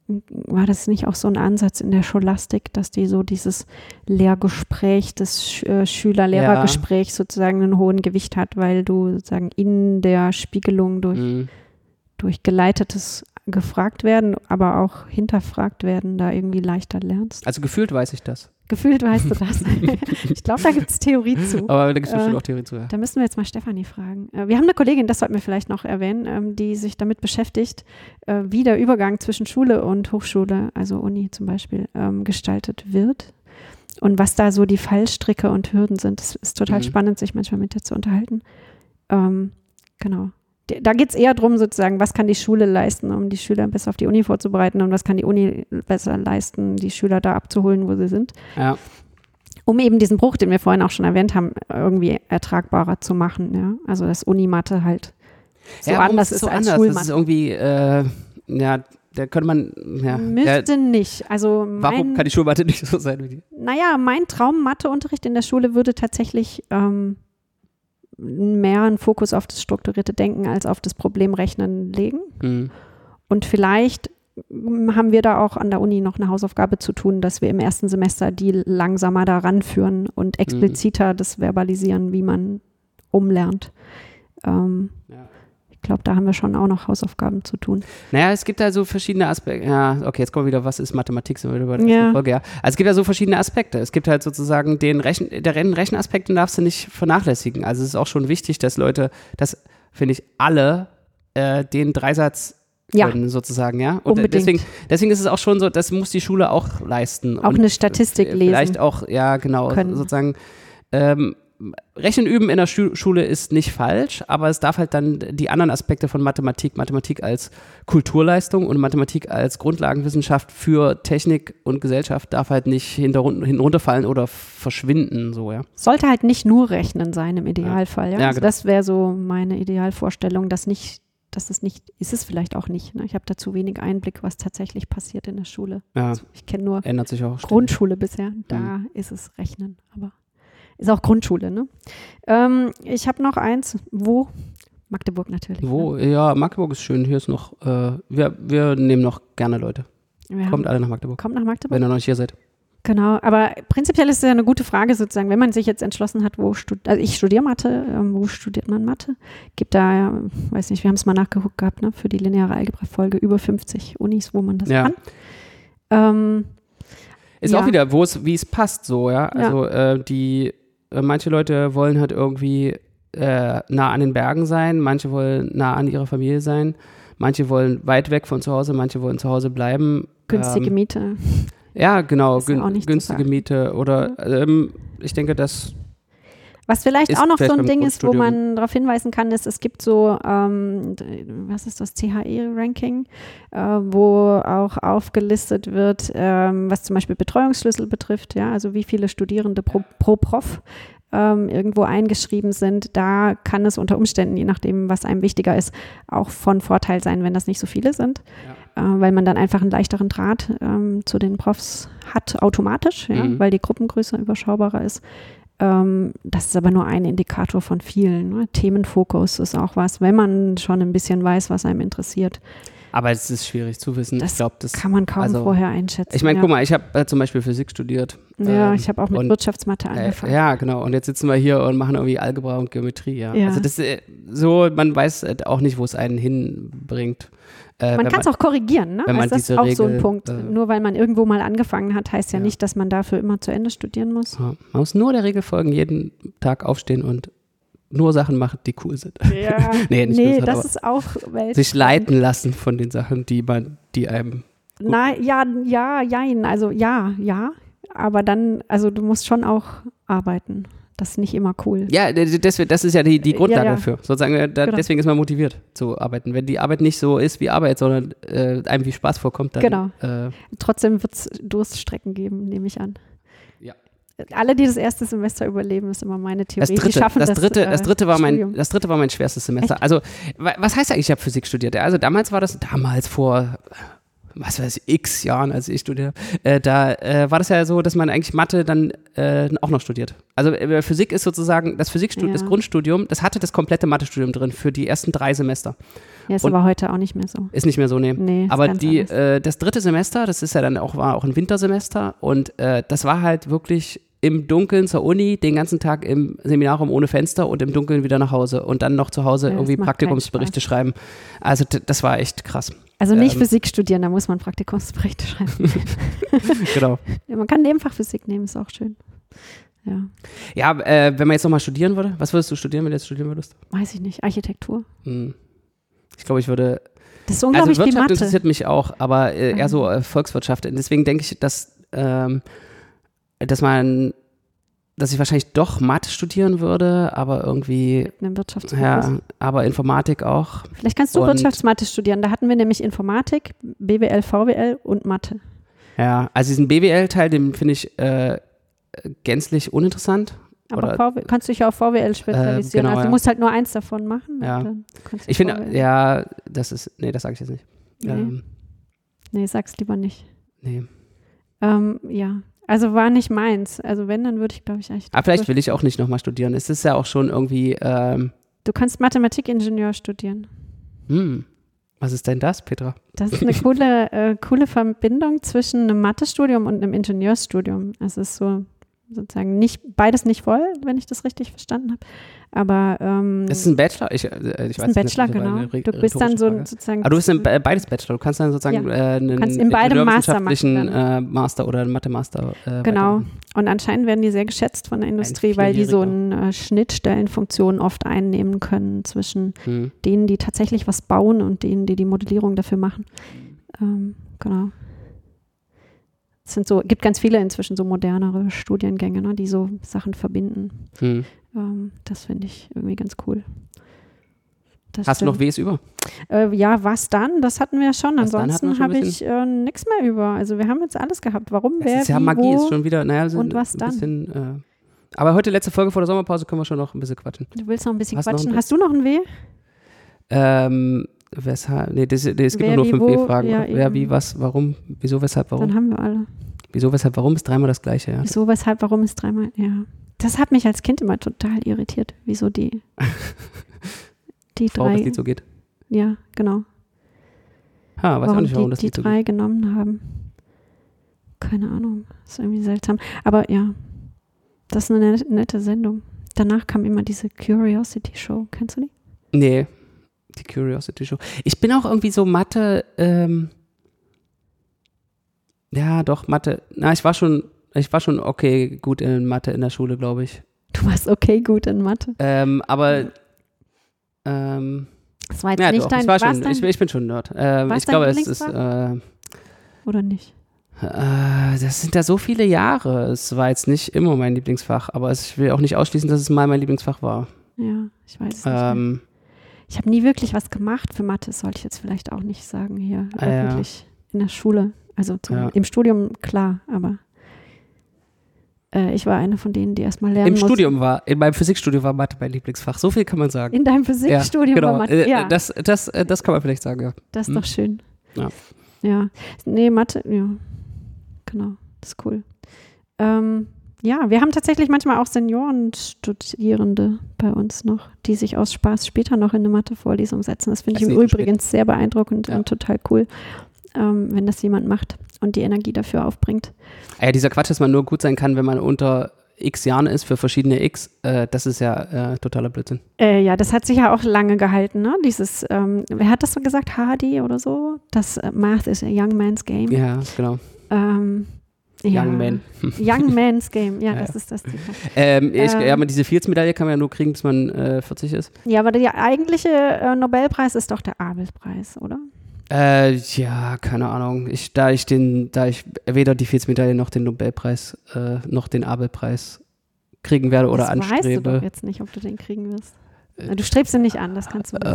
war das nicht auch so ein Ansatz in der Scholastik, dass die so dieses Lehrgespräch, das Sch äh, Schüler-Lehrer-Gespräch sozusagen einen hohen Gewicht hat, weil du sozusagen in der Spiegelung durch, Mhm. durch geleitetes gefragt werden, aber auch hinterfragt werden, da irgendwie leichter lernst. Also gefühlt weiß ich das. Gefühlt weißt du das. ich glaube, da gibt es Theorie zu. Aber da gibt es bestimmt Äh, auch Theorie zu. Ja. Da müssen wir jetzt mal Stefanie fragen. Äh, Wir haben eine Kollegin, das sollten wir vielleicht noch erwähnen, ähm, die sich damit beschäftigt, äh, wie der Übergang zwischen Schule und Hochschule, also Uni zum Beispiel, ähm, gestaltet wird und was da so die Fallstricke und Hürden sind. Es ist total Mhm. spannend, sich manchmal mit dir zu unterhalten. Ähm, genau. Da geht es eher darum, sozusagen, was kann die Schule leisten, um die Schüler besser auf die Uni vorzubereiten und was kann die Uni besser leisten, die Schüler da abzuholen, wo sie sind ja. um eben diesen Bruch, den wir vorhin auch schon erwähnt haben, irgendwie ertragbarer zu machen. Ja? Also dass Unimatte halt so ja, warum anders ist so als anders. Das ist Schulmatte. irgendwie, äh, ja, da könnte man, ja. ja Müsste nicht. Also warum mein, kann die Schulmatte nicht so sein wie die? naja, mein Traum-Matheunterricht in der Schule würde tatsächlich ähm, mehr einen Fokus auf das strukturierte Denken als auf das Problemrechnen legen. Mhm. Und vielleicht haben wir da auch an der Uni noch eine Hausaufgabe zu tun, dass wir im ersten Semester die langsamer daran führen und expliziter das verbalisieren, wie man umlernt. Ähm, Ja. Ich glaube, da haben wir schon auch noch Hausaufgaben zu tun. Naja, es gibt also verschiedene Aspekte. Ja, okay, jetzt kommen wir wieder, was ist Mathematik? Sind wir bei der Ja. Folge, ja. Also es gibt ja so verschiedene Aspekte. Es gibt halt sozusagen den Rechen, der Rechenaspekt, den darfst du nicht vernachlässigen. Also es ist auch schon wichtig, dass Leute, dass, finde ich, alle äh, den Dreisatz Ja. können, sozusagen, ja. Und Unbedingt. deswegen, deswegen ist es auch schon so, das muss die Schule auch leisten. Auch eine Statistik äh, lesen. Vielleicht auch, ja, genau, können. sozusagen. Ähm, Rechnen üben in der Schu Schule ist nicht falsch, aber es darf halt dann die anderen Aspekte von Mathematik, Mathematik als Kulturleistung und Mathematik als Grundlagenwissenschaft für Technik und Gesellschaft darf halt nicht runterfallen oder verschwinden, so, ja. Sollte halt nicht nur Rechnen sein im Idealfall. Ja? Ja, also genau. das wäre so meine Idealvorstellung, dass nicht dass es nicht, ist es vielleicht auch nicht. Ne? Ich habe da zu wenig Einblick, was tatsächlich passiert in der Schule. Ja, Also ich kenne nur ändert sich auch. ständig. Grundschule bisher. Da Mhm. ist es Rechnen, aber ist auch Grundschule, ne? Ähm, ich habe noch eins. Wo? Magdeburg natürlich. Wo? Ja, Magdeburg ist schön. Hier ist noch, äh, wir, wir nehmen noch gerne Leute. Ne? Wir Kommt haben, alle nach Magdeburg, kommt nach Magdeburg. wenn ihr noch nicht hier seid. Genau, aber prinzipiell ist es ja eine gute Frage sozusagen, wenn man sich jetzt entschlossen hat, wo studiert, also ich studiere Mathe, ähm, wo studiert man Mathe? Gibt da, ja, weiß nicht, wir haben es mal nachgeguckt gehabt, ne, für die lineare Algebra-Folge über 50 Unis, wo man das Ja. kann. Ähm, Ist Ja. auch wieder, wo es, wie es passt, so, ja. Also äh, die, manche Leute wollen halt irgendwie äh, nah an den Bergen sein, manche wollen nah an ihrer Familie sein, manche wollen weit weg von zu Hause, manche wollen zu Hause bleiben. günstige Ähm, Miete. Ja, genau, gün günstige. Miete oder ähm, ich denke, das Was vielleicht ist auch noch so vielleicht ein beim Ding ist, wo man darauf hinweisen kann, ist, es gibt so, ähm, was ist das, CHE-Ranking, äh, wo auch aufgelistet wird, ähm, was zum Beispiel Betreuungsschlüssel betrifft, ja, also wie viele Studierende pro, pro Prof ähm, irgendwo eingeschrieben sind. Da kann es unter Umständen, je nachdem, was einem wichtiger ist, auch von Vorteil sein, wenn das nicht so viele sind, äh, weil man dann einfach einen leichteren Draht ähm, zu den Profs hat, automatisch, ja, Mhm. weil die Gruppengröße überschaubarer ist. Ähm, das ist aber nur ein Indikator von vielen. Ne? Themenfokus ist auch was, wenn man schon ein bisschen weiß, was einem interessiert. aber es ist schwierig zu wissen. Das ich glaube, das Kann man kaum also, vorher einschätzen. Ich meine, ja. guck mal, ich habe äh, zum Beispiel Physik studiert. Ja, ähm, ich habe auch mit und- Wirtschaftsmathe Äh, angefangen. ja, genau. Und jetzt sitzen wir hier und machen irgendwie Algebra und Geometrie, ja. Ja. Also das äh, so, man weiß äh, auch nicht, wo es einen hinbringt. Äh, Man kann es auch korrigieren, ne? also das ist auch so ein Regel, Punkt. äh, Nur weil man irgendwo mal angefangen hat, heißt ja, Ja. nicht, dass man dafür immer zu Ende studieren muss. Ja, man muss nur der Regel folgen, jeden Tag aufstehen und nur Sachen machen, die cool sind. Ja. Nee, nicht nee, nur das aber ist auch Welt. Sich leiten lassen von den Sachen, die man, die einem. Nein, ja, ja, jein. Also ja, ja. Aber dann, also du musst schon auch arbeiten. Das ist nicht immer cool. Ja, das, das ist ja die, die Grundlage Ja, ja. dafür. Sozusagen, äh, da, Genau. deswegen ist man motiviert zu arbeiten. Wenn die Arbeit nicht so ist wie Arbeit, sondern äh, einem wie Spaß vorkommt, dann. Genau. Äh, Trotzdem wird es Durststrecken geben, nehme ich an. Ja. Alle, die das erste Semester überleben, ist immer meine Theorie. Das die dritte, schaffen das, das, dritte, äh, das dritte war mein, das dritte war mein schwerstes Semester. Also, wa- was heißt eigentlich, ich habe Physik studiert? Also damals war das, damals vor, was weiß ich, x Jahren, als ich studiert habe, äh, da äh, war das ja so, dass man eigentlich Mathe dann äh, auch noch studiert. Also äh, Physik ist sozusagen, das Physikstudium, Ja. das Grundstudium, das hatte das komplette Mathestudium drin für die ersten drei Semester. Ja, ist und- aber heute auch nicht mehr so. Ist nicht mehr so. Nee, ist Aber die, äh, das dritte Semester, das ist ja dann auch, war auch ein Wintersemester und äh, das war halt wirklich im Dunkeln zur Uni, den ganzen Tag im Seminarraum ohne Fenster und im Dunkeln wieder nach Hause und dann noch zu Hause Ja, irgendwie Praktikumsberichte schreiben. Also das war echt krass. Also nicht ähm, Physik studieren, da muss man Praktikumsberichte schreiben. genau. man kann Nebenfach Physik nehmen, ist auch schön. Ja, Ja, äh, wenn man jetzt nochmal studieren würde, was würdest du studieren, wenn du jetzt studieren würdest? weiß ich nicht. Architektur. Hm. Ich glaube, ich würde. Das ist Also unglaublich viel Wirtschaft interessiert mich auch, aber äh, eher Mhm. so äh, Volkswirtschaft. Deswegen denke ich, dass, ähm, dass man, dass ich wahrscheinlich doch Mathe studieren würde, aber irgendwie, Mit einem Wirtschaftsfokus. ja, aber Informatik auch. Vielleicht kannst du Und- Wirtschaftsmathe studieren. Da hatten wir nämlich Informatik, BWL, VWL und Mathe. Ja, also diesen BWL-Teil, den finde ich äh, gänzlich uninteressant. Aber Oder- VW, kannst du dich auf VWL spezialisieren. genau, also du ja. musst halt nur eins davon machen. Ja. Ich finde, ja, das ist, nee, das sage ich jetzt nicht. Nee. Ähm, Nee, sag's lieber nicht. nee. Ähm, ja, also war nicht meins. Also wenn, dann würde ich, glaube ich, echt. Aber vielleicht will ich auch nicht nochmal studieren. Es ist ja auch schon irgendwie, ähm, Du kannst Mathematikingenieur studieren. hm, was ist denn das, Petra? Das ist eine coole, äh, coole Verbindung zwischen einem Mathestudium und einem Ingenieursstudium. Es ist so sozusagen nicht beides nicht voll, wenn ich das richtig verstanden habe. Aber ähm, Es ist ein Bachelor? Ich, äh, ich ist weiß ein nicht, Bachelor, das war genau. Du bist dann so Frage. ein- sozusagen. Aber du bist in be- beides Bachelor. Du kannst dann sozusagen äh, einen Kannst in beidem Master machen dann. äh, Master oder einen Mathe-Master. Äh, Genau. weitermachen. Und anscheinend werden die sehr geschätzt von der Industrie, weil die so eine äh, Schnittstellenfunktion oft einnehmen können zwischen Hm. denen, die tatsächlich was bauen und denen, die die Modellierung dafür machen. Ähm, genau. Es sind so, gibt ganz viele inzwischen so modernere Studiengänge, ne, die so Sachen verbinden. Hm. Ähm, das finde ich irgendwie ganz cool. Das Hast du noch. Ws über? Äh, ja, was dann? Das hatten wir schon. Was Ansonsten habe ich äh, nichts mehr über. Also wir haben jetzt alles gehabt. Warum, wer, ist ja wie, Magie, wo? ist schon wieder, naja, sind und was ein dann? bisschen. Äh, aber heute, letzte Folge vor der Sommerpause, können wir schon noch ein bisschen quatschen. Du willst noch ein bisschen Hast noch ein quatschen. bisschen- Hast du noch ein W? Ähm, weshalb, nee, das, nee es gibt Wer, nur wie, fünf wo, W-Fragen. ja, Wer, wie, was, warum, wieso, weshalb, Dann warum. haben wir alle. Wieso, weshalb, warum ist dreimal das gleiche, ja. Wieso, weshalb, warum ist dreimal, ja. Das hat mich als Kind immer total irritiert, wieso die, die Warum drei, das Lied so geht. ja, genau. Ha, weiß auch warum nicht, warum die, das die Lied so geht. drei genommen haben. Keine Ahnung, ist irgendwie seltsam. Aber ja, das ist eine nette, nette Sendung. Danach kam immer diese Curiosity Show, kennst du die? Nee, die Curiosity Show. Ich bin auch irgendwie so Mathe, ähm, ja, doch, Mathe. Na, ich war schon, ich war schon okay gut in Mathe in der Schule, glaube ich. Du warst okay gut in Mathe. Ähm, aber, ähm, Das war jetzt ja, nicht doch, dein, ich, war schon, dein, ich, ich bin schon Nerd. Ähm, ich glaube, es ist, äh, oder nicht? Äh, das sind ja so viele Jahre. Es war jetzt nicht immer mein Lieblingsfach, aber es, ich will auch nicht ausschließen, dass es mal mein Lieblingsfach war. Ja, ich weiß es nicht. Ich habe nie wirklich was gemacht für Mathe, sollte ich jetzt vielleicht auch nicht sagen hier Ah, ja. öffentlich in der Schule. Also zum, Ja. im Studium klar, aber äh, ich war eine von denen, die erstmal lernen Im mussten. Studium war, in meinem Physikstudium war Mathe mein Lieblingsfach. So viel kann man sagen. In deinem Physikstudium genau. war Mathe. Äh, Ja, Das, das, äh, das kann man vielleicht sagen, ja. das ist hm. doch schön. Ja. Ja. Nee, Mathe, ja. Genau, das ist cool. Ähm, ja, wir haben tatsächlich manchmal auch Seniorenstudierende bei uns noch, die sich aus Spaß später noch in eine Mathe-Vorlesung setzen. Das finde ich im Übrigen sehr beeindruckend Ja. und total cool, ähm, wenn das jemand macht und die Energie dafür aufbringt. Ah Ja, dieser Quatsch, dass man nur gut sein kann, wenn man unter x Jahren ist für verschiedene x, äh, das ist ja äh, totaler Blödsinn. Äh, ja, das hat sich ja auch lange gehalten, ne? Dieses, ähm, wer hat das so gesagt? Hardy oder so? Das äh, Math is a young man's game. Ja, genau. Ähm, ja. Young Man. Young man's game, ja, Ja, das ja. ist das Zitat. Ähm, ich, Ähm. ja, aber diese Fields-Medaille kann man ja nur kriegen, bis man äh, 40 ist. Ja, aber der eigentliche äh, Nobelpreis ist doch der Abel-Preis, oder? Äh, ja, keine Ahnung. Ich, da ich den, da ich weder die Fields-Medaille noch den Nobelpreis äh, noch den Abel-Preis kriegen werde oder das weißt du doch anstrebe. jetzt nicht, ob du den kriegen wirst. Du strebst ihn nicht an, das kannst du nicht.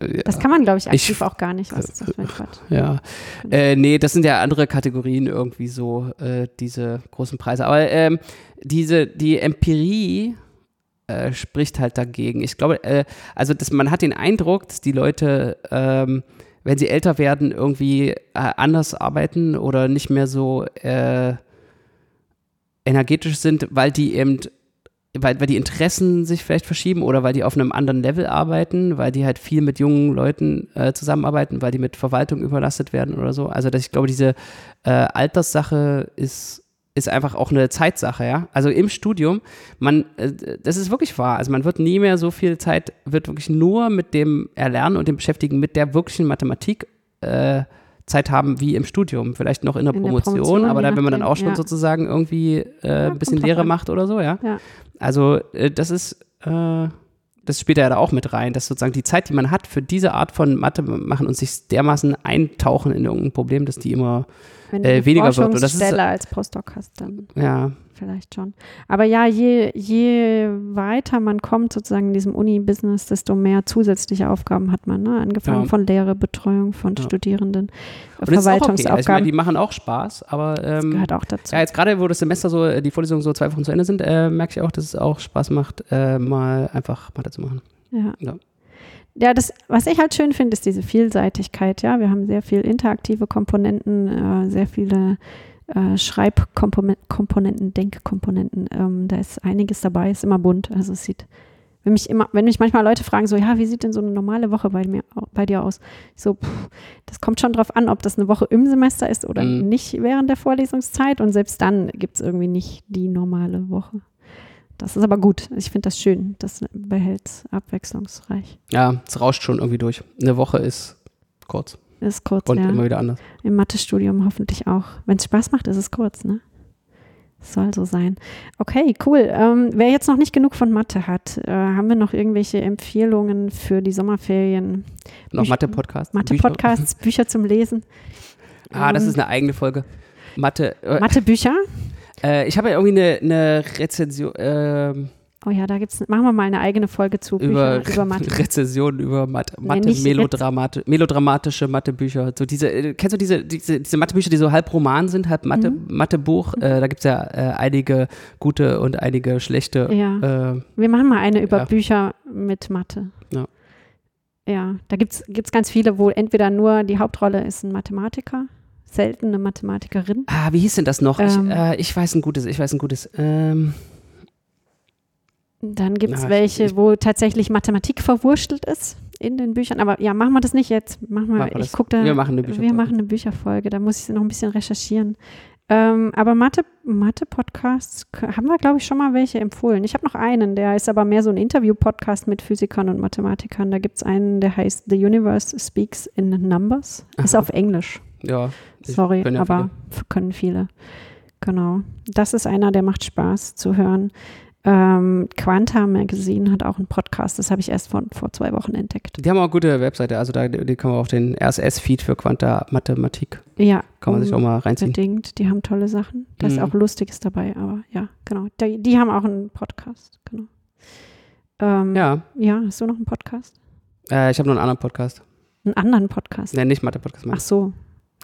Äh, Das kann man, glaube ich, Ich- aktiv auch gar nicht. Was ist das für ein Quatsch? ja. Äh, nee, das sind ja andere Kategorien irgendwie so, äh, diese großen Preise. Aber ähm, diese, die Empirie äh, spricht halt dagegen. Ich glaube, äh, also dass man hat den Eindruck, dass die Leute, ähm, wenn sie älter werden, irgendwie äh, anders arbeiten oder nicht mehr so äh, energetisch sind, weil die eben weil, weil die Interessen sich vielleicht verschieben oder weil die auf einem anderen Level arbeiten, weil die halt viel mit jungen Leuten äh, zusammenarbeiten, weil die mit Verwaltung überlastet werden oder so. Also dass ich glaube, diese äh, Alterssache ist, ist einfach auch eine Zeitsache, ja. Also im Studium, man, äh, das ist wirklich wahr. Also man wird nie mehr so viel Zeit, wird wirklich nur mit dem Erlernen und dem Beschäftigen mit der wirklichen Mathematik äh, Zeit haben wie im Studium, vielleicht noch in der In der Promotion, Promotion, aber dann, wenn man dann auch schon ja. sozusagen irgendwie äh, ein bisschen Lehre an. macht oder so, ja. Ja. Also äh, das ist, äh, das spielt ja da auch mit rein, dass sozusagen die Zeit, die man hat für diese Art von Mathe machen und sich dermaßen eintauchen in irgendein Problem, dass die immer, Wenn Äh, du weniger eine wird. Und das ist- Forschungsstelle als Postdoc hast, dann ja, vielleicht schon. Aber ja, je, je weiter man kommt sozusagen in diesem Uni-Business, desto mehr zusätzliche Aufgaben hat man. Ne? Angefangen Ja. von Lehre, Betreuung von Ja. Studierenden, und das auch okay. Also meine, Verwaltungsaufgaben. die machen auch Spaß, aber das ähm, gehört auch dazu. ja, jetzt gerade, wo das Semester so, äh, die Vorlesungen so zwei Wochen zu Ende sind, äh, merke ich auch, dass es auch Spaß macht, äh, mal einfach Mathe zu machen. Ja. Ja. Ja, das, was ich halt schön finde, ist diese Vielseitigkeit. Ja, wir haben sehr viel interaktive Komponenten, äh, sehr viele äh, Schreibkomponenten, Denkkomponenten. Ähm, da ist einiges dabei, ist immer bunt. Also es sieht, wenn mich immer, wenn mich manchmal Leute fragen, so, ja, wie sieht denn so eine normale Woche bei mir, bei dir aus? Ich so, pff, das kommt schon drauf an, ob das eine Woche im Semester ist oder Mhm. nicht während der Vorlesungszeit. Und selbst dann gibt es irgendwie nicht die normale Woche. Das ist aber gut. Ich finde das schön. Das behält es abwechslungsreich. Ja, es rauscht schon irgendwie durch. Eine Woche ist kurz Ist kurz, und ja. immer wieder anders. Im Mathestudium hoffentlich auch. Wenn es Spaß macht, ist es kurz, ne? Soll so sein. Okay, cool. Ähm, wer jetzt noch nicht genug von Mathe hat, äh, haben wir noch irgendwelche Empfehlungen für die Sommerferien? Noch Büch- Mathe-Podcast. Mathe-Podcasts, Bücher zum Lesen? Ah, das Ähm, ist eine eigene Folge. Mathe. Äh, Mathebücher? äh, ich habe ja irgendwie eine, eine Rezension ähm, Oh ja, da gibt's, machen wir mal eine eigene Folge zu über, Bücher über Mathe. Rezensionen über Mathe, Nee, Mathe nicht melodramati melodramatische Mathebücher. So diese, äh, kennst du diese, diese, diese Mathebücher, die so halb Roman sind, halb Mathe, Mhm. Mathebuch? Äh, da gibt es ja äh, einige gute und einige schlechte. Ja. Äh, Wir machen mal eine über Ja. Bücher mit Mathe. Ja. ja, da gibt es ganz viele, wo entweder nur die Hauptrolle ist ein Mathematiker, selten eine Mathematikerin. Ah, wie hieß denn das noch? Ähm. ich, äh, ich weiß ein gutes, ich weiß ein gutes. Ähm, Dann gibt es welche, ich- wo tatsächlich Mathematik verwurschtelt ist in den Büchern. Aber ja, machen wir das nicht jetzt. Machen wir, Machen wir ich guck da, Wir machen eine Wir Bücherfolge. machen eine Bücherfolge. Da muss ich noch ein bisschen recherchieren. Ähm, aber Mathe- Mathe-Podcasts k- haben wir, glaube ich, schon mal welche empfohlen. Ich habe noch einen, der ist aber mehr so ein Interview-Podcast mit Physikern und Mathematikern. Da gibt es einen, der heißt The Universe Speaks in Numbers. Ist Aha. auf Englisch. ja. Sorry, können ja aber f- können viele. Genau. Das ist einer, der macht Spaß zu hören. Ähm, Quanta Magazine hat auch einen Podcast. Das habe ich erst vor, vor zwei Wochen entdeckt. Die haben auch eine gute Webseite, also da die kann man auf den RSS-Feed für Quanta Mathematik, Ja. kann man sich auch mal reinziehen. Unbedingt. Die haben tolle Sachen. Da ist Mhm. auch Lustiges dabei, aber ja, genau. Die, die haben auch einen Podcast, genau. Ähm, ja. Ja, hast du noch einen Podcast? äh, ich habe noch einen anderen Podcast. Einen anderen Podcast? Nein, nicht Mathe-Podcast. Ach so.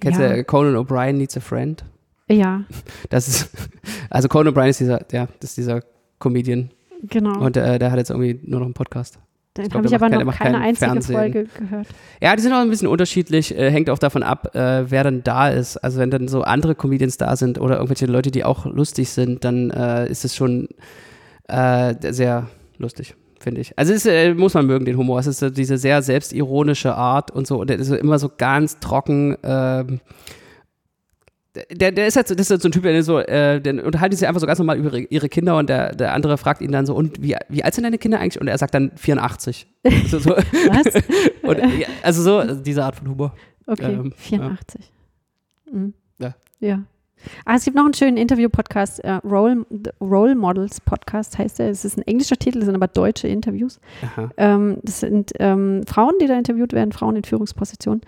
Kennst ja. du Conan O'Brien Needs a Friend? ja, Das ist, also Conan O'Brien ist dieser, ja, das ist dieser Comedian genau. und äh, der hat jetzt irgendwie nur noch einen Podcast. Den habe ich aber noch keine kein einzige Fernsehen. Folge gehört. Ja, die sind auch ein bisschen unterschiedlich, äh, hängt auch davon ab, äh, wer dann da ist. Also wenn dann so andere Comedians da sind oder irgendwelche Leute, die auch lustig sind, dann äh, ist es schon äh, sehr lustig, finde ich. Also es ist, äh, muss man mögen, den Humor. Es ist diese sehr selbstironische Art und so. Und der ist so immer so ganz trocken. Der, der ist halt so, das ist halt so ein Typ, der so, äh, der unterhalten sich einfach so ganz normal über ihre, Kinder und der, der andere fragt ihn dann so, und wie, wie alt sind deine Kinder eigentlich? Und er sagt dann 84. so, so. Was? Und, ja, also so, also diese Art von Humor. Okay, Ähm, 84. Mhm. Ja. Ja. Ah, es gibt noch einen schönen Interview-Podcast, äh, Role, Role Models Podcast heißt er. Es ist ein englischer Titel, sind aber deutsche Interviews. Ähm, das sind ähm, Frauen, die da interviewt werden, Frauen in Führungspositionen.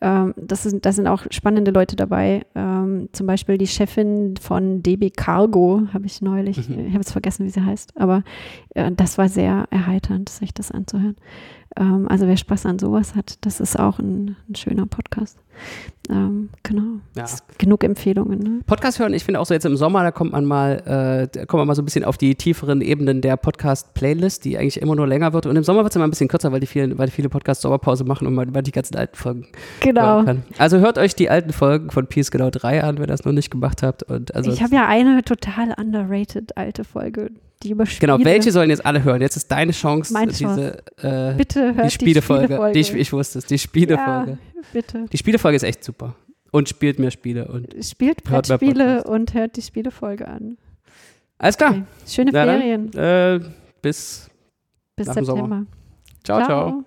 Ähm, das, sind, das sind auch spannende Leute dabei. Ähm, zum Beispiel die Chefin von DB Cargo, habe ich neulich, Mhm. ich habe jetzt vergessen, wie sie heißt, aber äh, das war sehr erheiternd, sich das anzuhören. Ähm, also wer Spaß an sowas hat, das ist auch ein, ein schöner Podcast. Ähm, genau. Ja. Genug Empfehlungen. Ne? Podcast hören, ich finde auch so jetzt im Sommer, da kommt man mal, äh, kommt man mal so ein bisschen auf die tieferen Ebenen der Podcast-Playlist, die eigentlich immer nur länger wird. Und im Sommer wird es immer ein bisschen kürzer, weil die vielen, weil viele Podcasts Sommerpause machen und man, man die ganzen alten Folgen Genau. hören kann. Also hört euch die alten Folgen von Peace Genau 3 an, wenn ihr das noch nicht gemacht habt. Und also ich habe ja eine total underrated alte Folge, die über Spiele. Genau, welche sollen jetzt alle hören? Jetzt ist deine Chance, Meine diese äh, Bitte hört die Spielefolge. Die, Die, ich, wusste es, die Spielefolge. Ja, bitte. Die Spielefolge ist echt super. Und spielt mehr Spiele. Und Spielt Brettspiele und hört die Spielefolge an. alles klar. Okay. Schöne Na dann, Ferien. Äh, bis Bis dem Sommer. September. ciao. ciao.